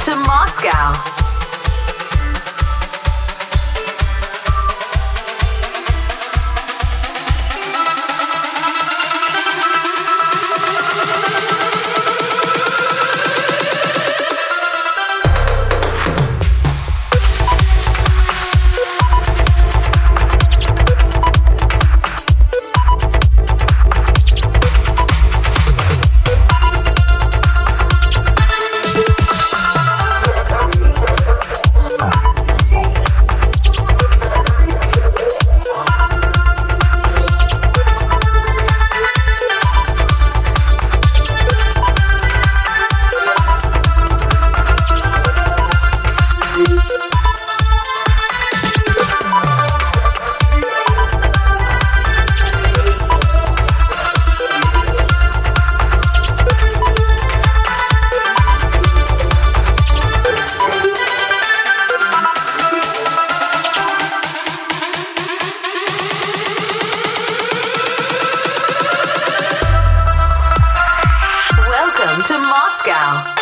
To Moscow. Moscow.